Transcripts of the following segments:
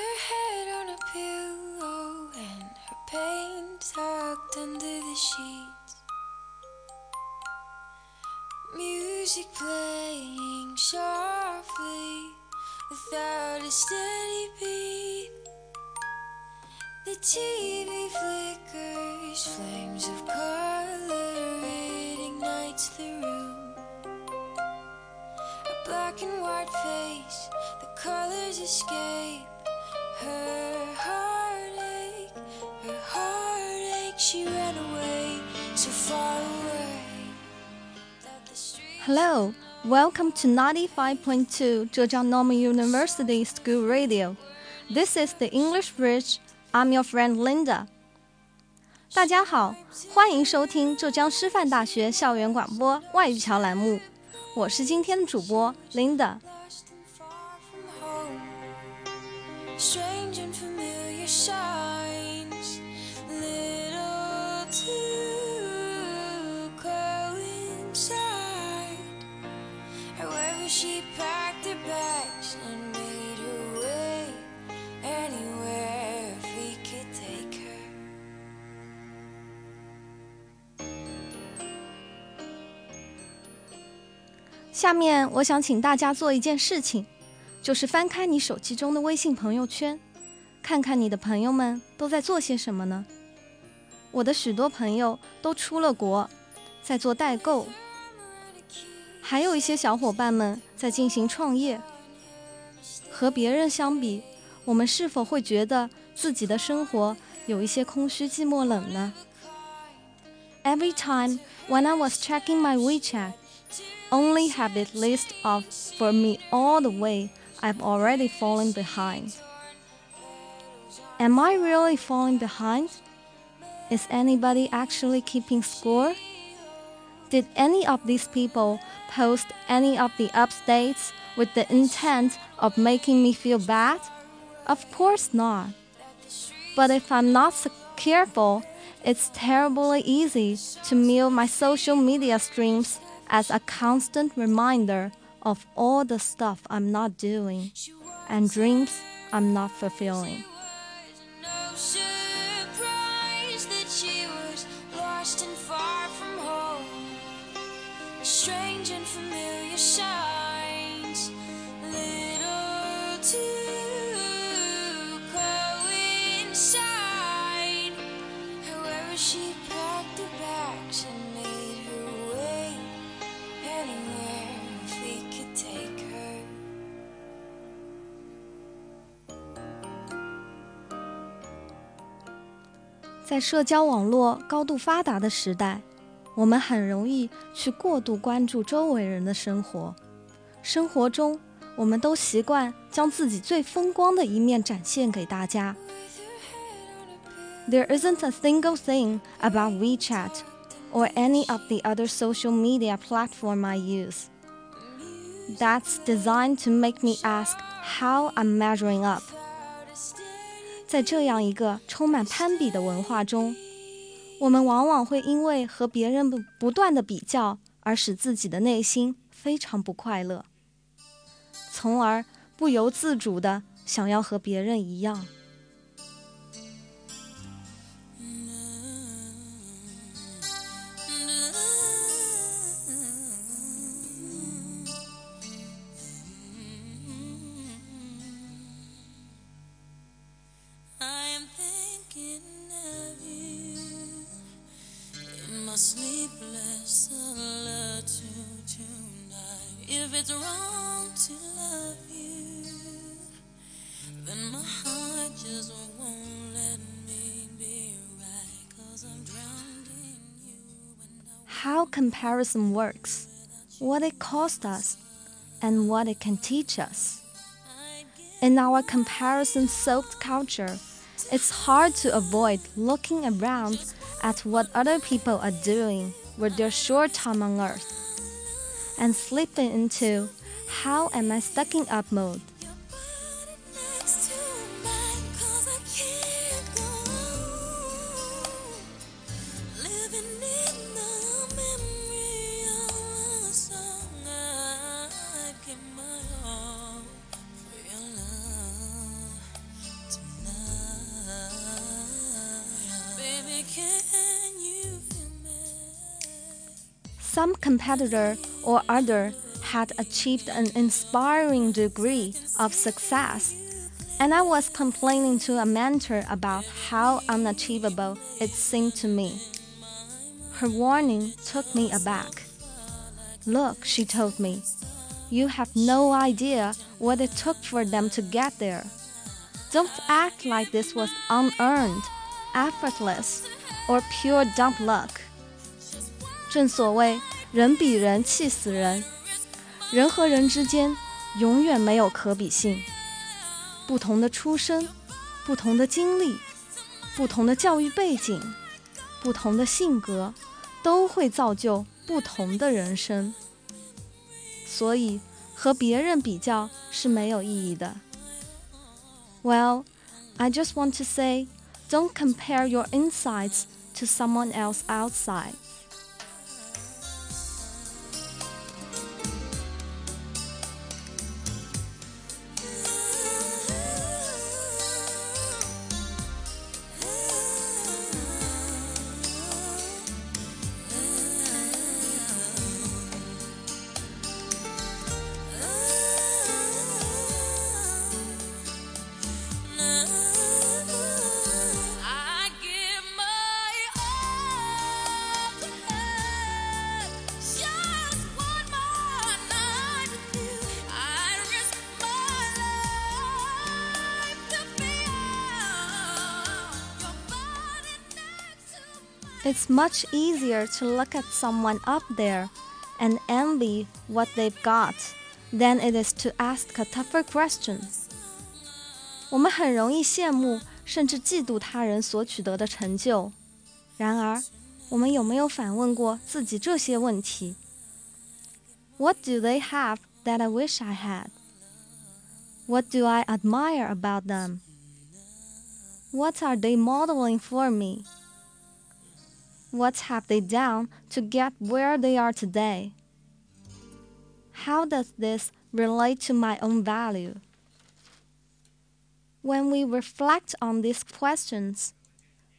Her head on a pillow and her pain tucked under the sheets. Music playing softly without a steady beat. The TV flickers, flames of color, it ignites the room. A black and white face, the colors escape. Hello, welcome to 95.2 Zhejiang Normal University School Radio. This is the English Bridge. I'm your friend Linda. 大家好，欢迎收听浙江师范大学校园广播外语桥栏目，我是今天的主播 Linda。 下面我想请大家做一件事情，就是翻开你手机中的微信朋友圈，看看你的朋友们都在做些什么呢？我的许多朋友都出了国，在做代购，还有一些小伙伴们在进行创业。和别人相比，我们是否会觉得自己的生活有一些空虚、寂寞、冷呢？Every time when I was checking my WeChat, only have it list off for me all the way I've already fallen behind. Am I really falling behind? Is anybody actually keeping score? Did any of these people post any of the updates with the intent of making me feel bad? Of course not. But if I'm not careful, it's terribly easy to mute my social media streams as a constant reminder of all the stuff I'm not doing and dreams I'm not fulfilling. 在社交网络高度发达的时代，我们很容易去过度关注周围人的生活。生活中，我们都习惯将自己最风光的一面展现给大家。There isn't a single thing about WeChat or any of the other social media platform I use that's designed to make me ask how I'm measuring up. 在这样一个充满攀比的文化中，我们往往会因为和别人不不断的比较，而使自己的内心非常不快乐，从而不由自主的想要和别人一样。Comparison works, what it cost us, and what it can teach us. In our comparison soaked culture, it's hard to avoid looking around at what other people are doing with their short time on earth and slipping into how am I stacking up mode. Some competitor or other had achieved an inspiring degree of success, and I was complaining to a mentor about how unachievable it seemed to me. Her warning took me aback. Look, she told me, you have no idea what it took for them to get there. Don't act like this was unearned, effortless, or pure dumb luck. 正所谓人比人气死人，人和人之间永远没有可比性。不同的出身，不同的经历，不同的教育背景，不同的性格，都会造就不同的人生。所以和别人比较是没有意义的。Well, I just want to say, don't compare your insides to someone else outside. It's much easier to look at someone up there and envy what they've got than it is to ask a tougher question. 我们很容易羡慕甚至嫉妒他人所取得的成就，然而，我们有没有反问过自己这些问题？What do they have that I wish I had? What do I admire about them? What are they modeling for me? What have they done to get where they are today? How does this relate to my own value? When we reflect on these questions,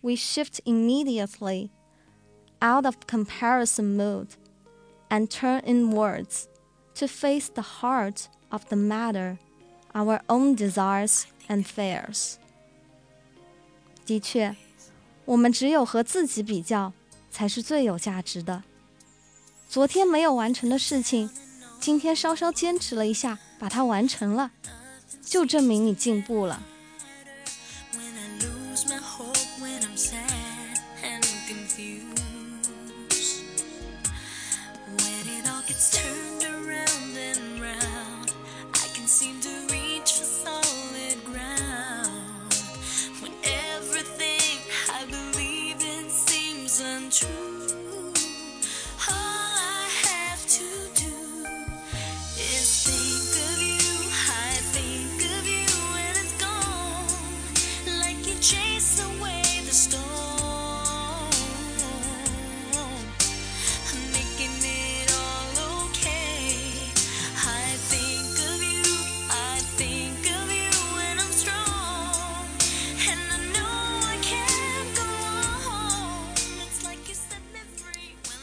we shift immediately out of comparison mood and turn inwards to face the heart of the matter, our own desires and fears. 的确，我们只有和自己比较， 才是最有价值的。昨天没有完成的事情，今天稍稍坚持了一下，把它完成了，就证明你进步了。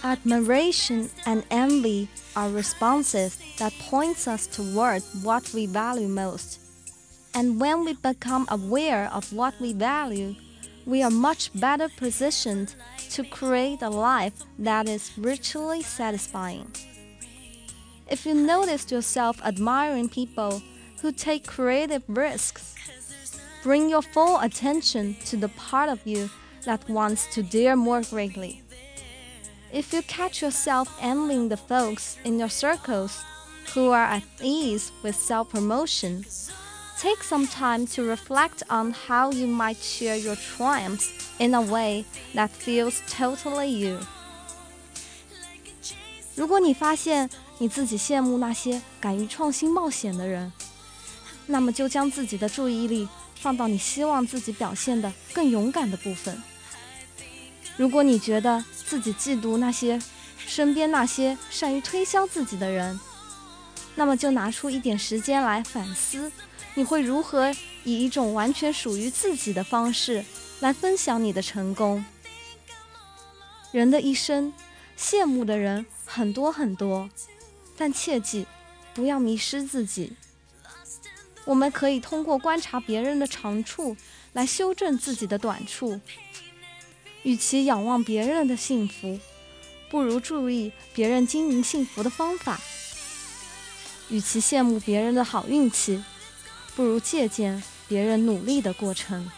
Admiration and envy are responses that points us toward what we value most. And when we become aware of what we value, we are much better positioned to create a life that is richly satisfying. If you notice yourself admiring people who take creative risks, bring your full attention to the part of you that wants to dare more greatly. If you catch yourself envying the folks in your circles who are at ease with self promotion, take some time to reflect on how you might share your triumphs in a way that feels totally you. 如果你发现你自己羡慕那些敢于创新冒险的人，那么就将自己的注意力放到你希望自己表现的更勇敢的部分。如果你觉得 自己嫉妒那些身边那些善于推销自己的人，那么就拿出一点时间来反思，你会如何以一种完全属于自己的方式来分享你的成功。人的一生，羡慕的人很多很多，但切记不要迷失自己。我们可以通过观察别人的长处来修正自己的短处。与其仰望别人的幸福，不如注意别人经营幸福的方法；与其羡慕别人的好运气，不如借鉴别人努力的过程。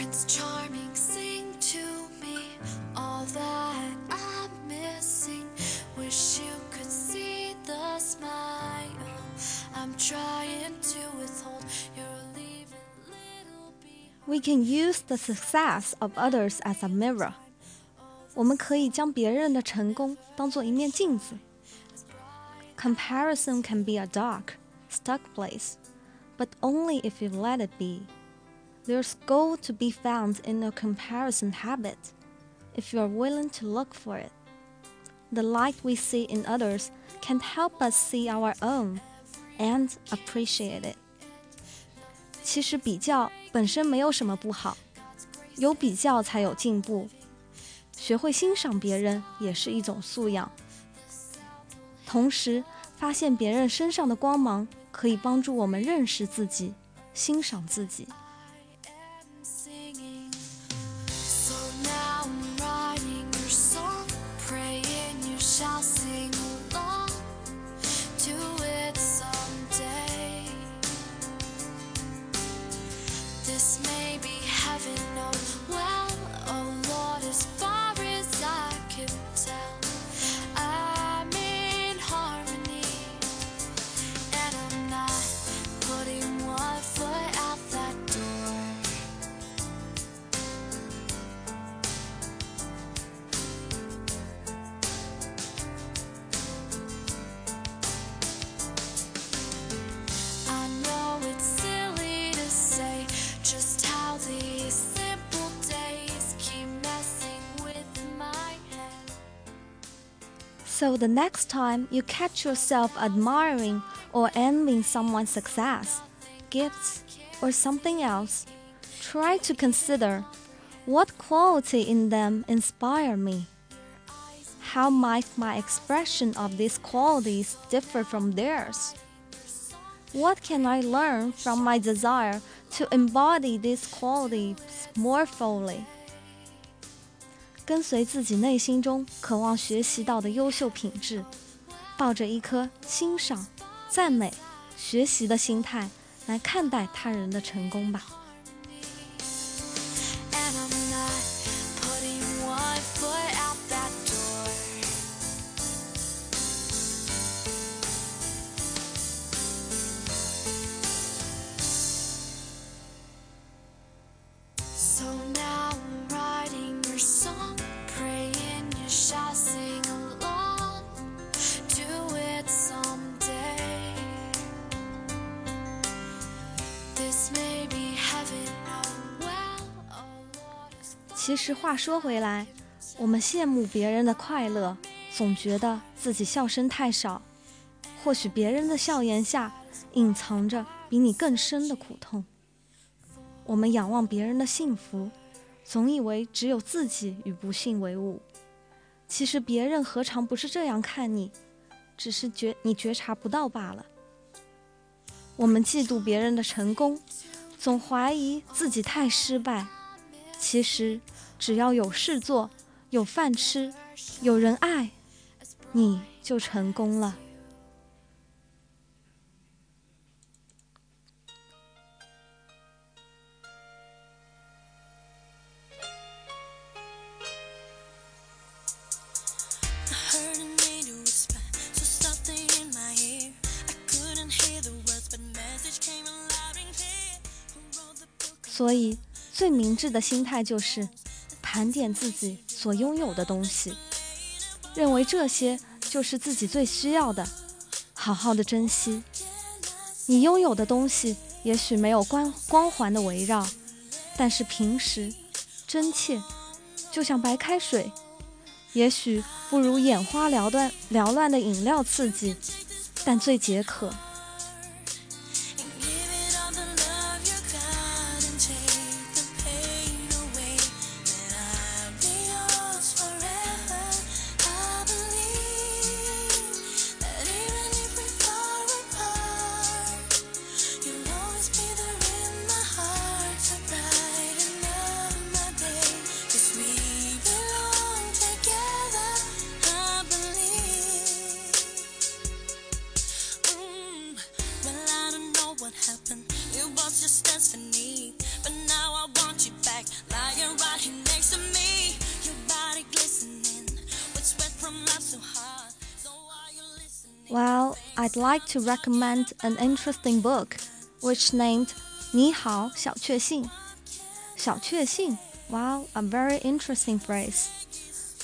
Prince Charming, sing to me all that I'm missing. Wish you could see the smile I'm trying to withhold. You're leaving little behind. We can use the success of others as a mirror. 我们可以将别人的成功当做一面镜子。Comparison can be a dark, stuck place, but only if you let it be. There's gold to be found in a comparison habit, if you are willing to look for it. The light we see in others can help us see our own and appreciate it. 其实比较本身没有什么不好，有比较才有进步。学会欣赏别人也是一种素养。同时，发现别人身上的光芒，可以帮助我们认识自己，欣赏自己。 So the next time you catch yourself admiring or envying someone's success, gifts, or something else, try to consider what quality in them inspire me. How might my expression of these qualities differ from theirs? What can I learn from my desire to embody these qualities more fully? 跟随自己内心中渴望学习到的优秀品质，抱着一颗欣赏、赞美、学习的心态来看待他人的成功吧。其实话说回来，我们羡慕别人的快乐，总觉得自己笑声太少。或许别人的笑颜下隐藏着比你更深的苦痛。我们仰望别人的幸福，总以为只有自己与不幸为伍。其实别人何尝不是这样看你，只是觉你觉察不到罢了。我们嫉妒别人的成功，总怀疑自己太失败。其实，只要有事做，有饭吃，有人爱，你就成功了。所以，最明智的心态就是盘点自己所拥有的东西，认为这些就是自己最需要的，好好的珍惜。你拥有的东西也许没有光光环的围绕，但是平时真切，就像白开水，也许不如眼花缭乱缭乱的饮料刺激，但最解渴。I'd like to recommend an interesting book, which named 你好，小确幸。小确幸，Wow, a very interesting phrase。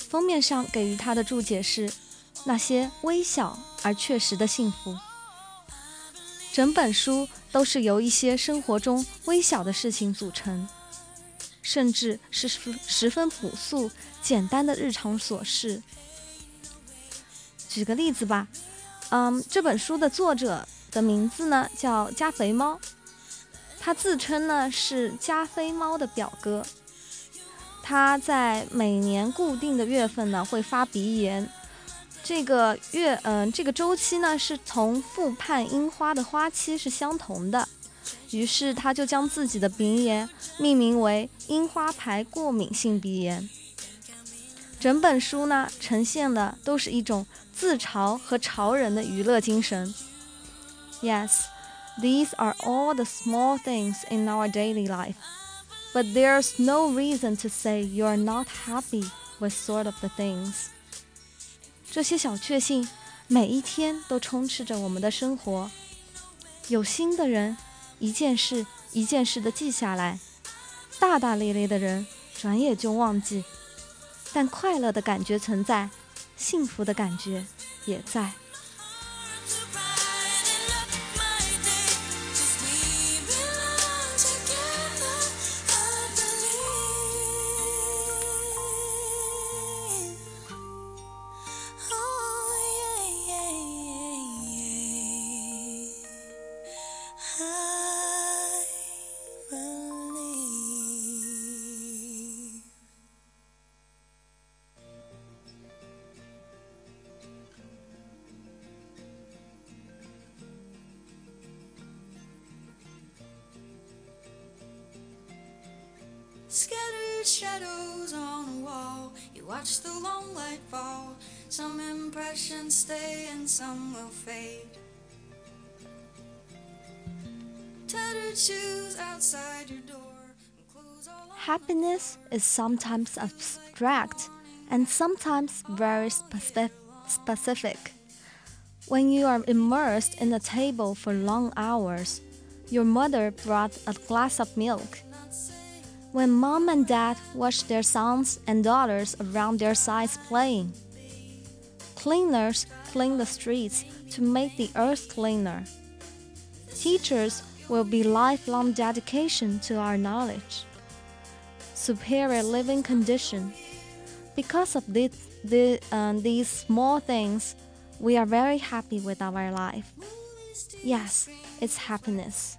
封面上给予它的注解是那些微小而确实的幸福。整本书都是由一些生活中微小的事情组成，甚至是十分朴素、简单的日常琐事。举个例子吧。 嗯，这本书的作者的名字呢叫加肥猫，他自称呢是加菲猫的表哥。他在每年固定的月份呢会发鼻炎，这个月嗯这个周期呢是从复判樱花的花期是相同的，于是他就将自己的鼻炎命名为樱花牌过敏性鼻炎。整本书呢呈现的都是一种。自嘲和潮人的娱乐精神。Yes, these are all the small things in our daily life, but there's no reason to say you are not happy with sort of the things. 这些小确幸每一天都充斥着我们的生活。有心的人，一件事一件事的记下来；大大咧咧的人，转眼就忘记。但快乐的感觉存在。 幸福的感觉也在。Watch the long light fall. Some impressions stay and some will fade. Tattered shoes outside your door. Happiness is sometimes abstract and sometimes very specific. When you are immersed in a table for long hours, your mother brought a glass of milk when mom and dad watch their sons and daughters around their sides playing. Cleaners clean the streets to make the earth cleaner. Teachers will be lifelong dedication to our knowledge. Superior living condition. Because of this, the, uh, these small things, we are very happy with our life. Yes, it's happiness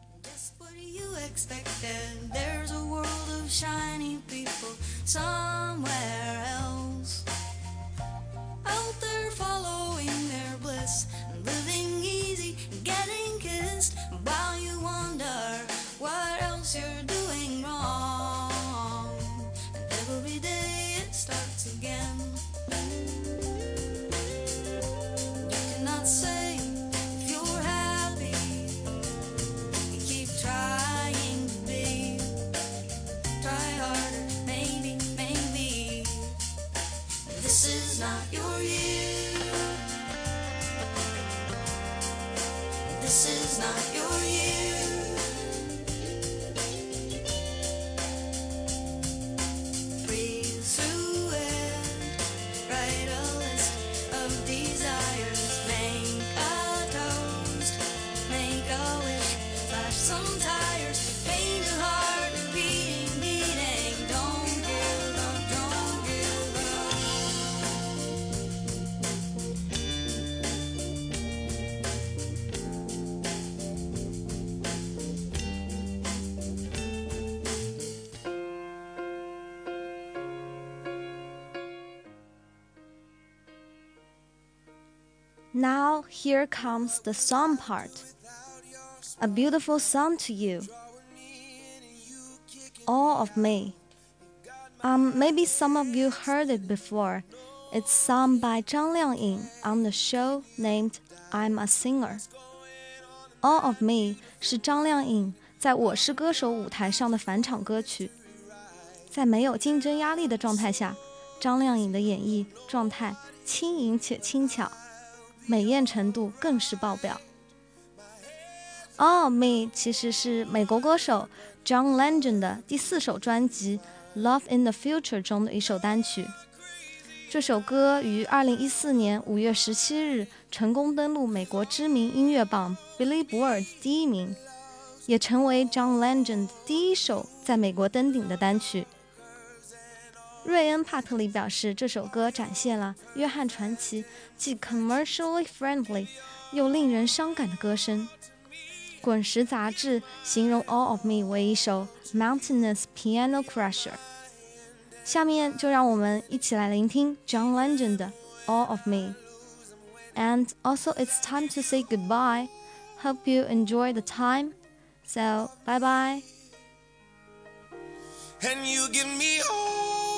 expected. There's a world of shiny people somewhere else. Out there following their bliss living easy getting kissed while you wonder what else you're doing. Now here comes the song part. A beautiful song to you. All of me. Um, maybe some of you heard it before. It's sung by Zhang Liangying on the show named I'm a Singer. All of Me 是张靓颖在《我是歌手》舞台上的返场歌曲。在没有竞争压力的状态下，张靓颖的演绎状态轻盈且轻巧， 美艳程度更是爆表。《All Me》其实是美国歌手 John Legend 的第四首专辑《Love in the Future》中的一首单曲。这首歌于2014年5月17日成功登陆美国知名音乐榜 Billboard 第一名，也成为 John Legend 第一首在美国登顶的单曲。瑞恩·帕特里表示，这首歌展现了约翰传奇既 commercially friendly 又令人伤感的歌声。《滚石》杂志形容《All of Me》为一首 mountainous piano crusher。下面就让我们一起来聆听 John Legend 的《All of Me》。And also, it's time to say goodbye. Hope you enjoy the time. So, bye bye. and you give me all